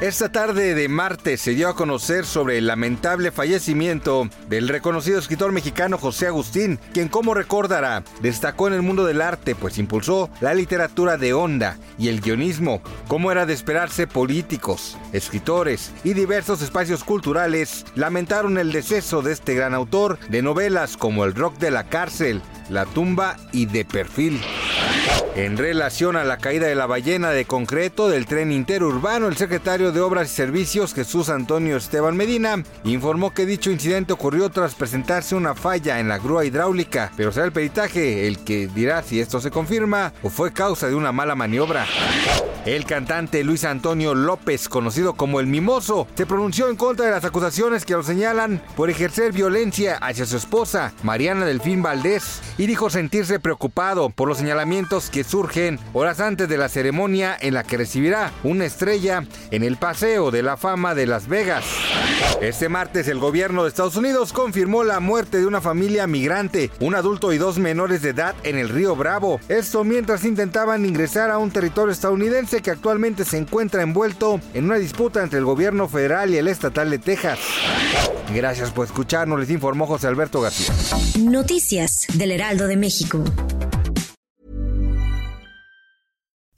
Esta tarde de martes se dio a conocer sobre el lamentable fallecimiento del reconocido escritor mexicano José Agustín, quien como recordará destacó en el mundo del arte pues impulsó la literatura de onda y el guionismo. Como era de esperarse, políticos, escritores y diversos espacios culturales lamentaron el deceso de este gran autor de novelas como El rock de la cárcel, La tumba y De perfil. En relación a la caída de la ballena de concreto del tren interurbano, el secretario de Obras y Servicios, Jesús Antonio Esteban Medina, informó que dicho incidente ocurrió tras presentarse una falla en la grúa hidráulica, pero será el peritaje el que dirá si esto se confirma o fue causa de una mala maniobra. El cantante Luis Antonio López, conocido como el Mimoso, se pronunció en contra de las acusaciones que lo señalan por ejercer violencia hacia su esposa, Mariana Delfín Valdés, y dijo sentirse preocupado por los señalamientos que surgen horas antes de la ceremonia en la que recibirá una estrella en el Paseo de la Fama de Las Vegas. Este martes el gobierno de Estados Unidos confirmó la muerte de una familia migrante, un adulto y dos menores de edad en el río Bravo. Esto mientras intentaban ingresar a un territorio estadounidense que actualmente se encuentra envuelto en una disputa entre el gobierno federal y el estatal de Texas. Gracias por escucharnos, les informó José Alberto García. Noticias del Heraldo de México.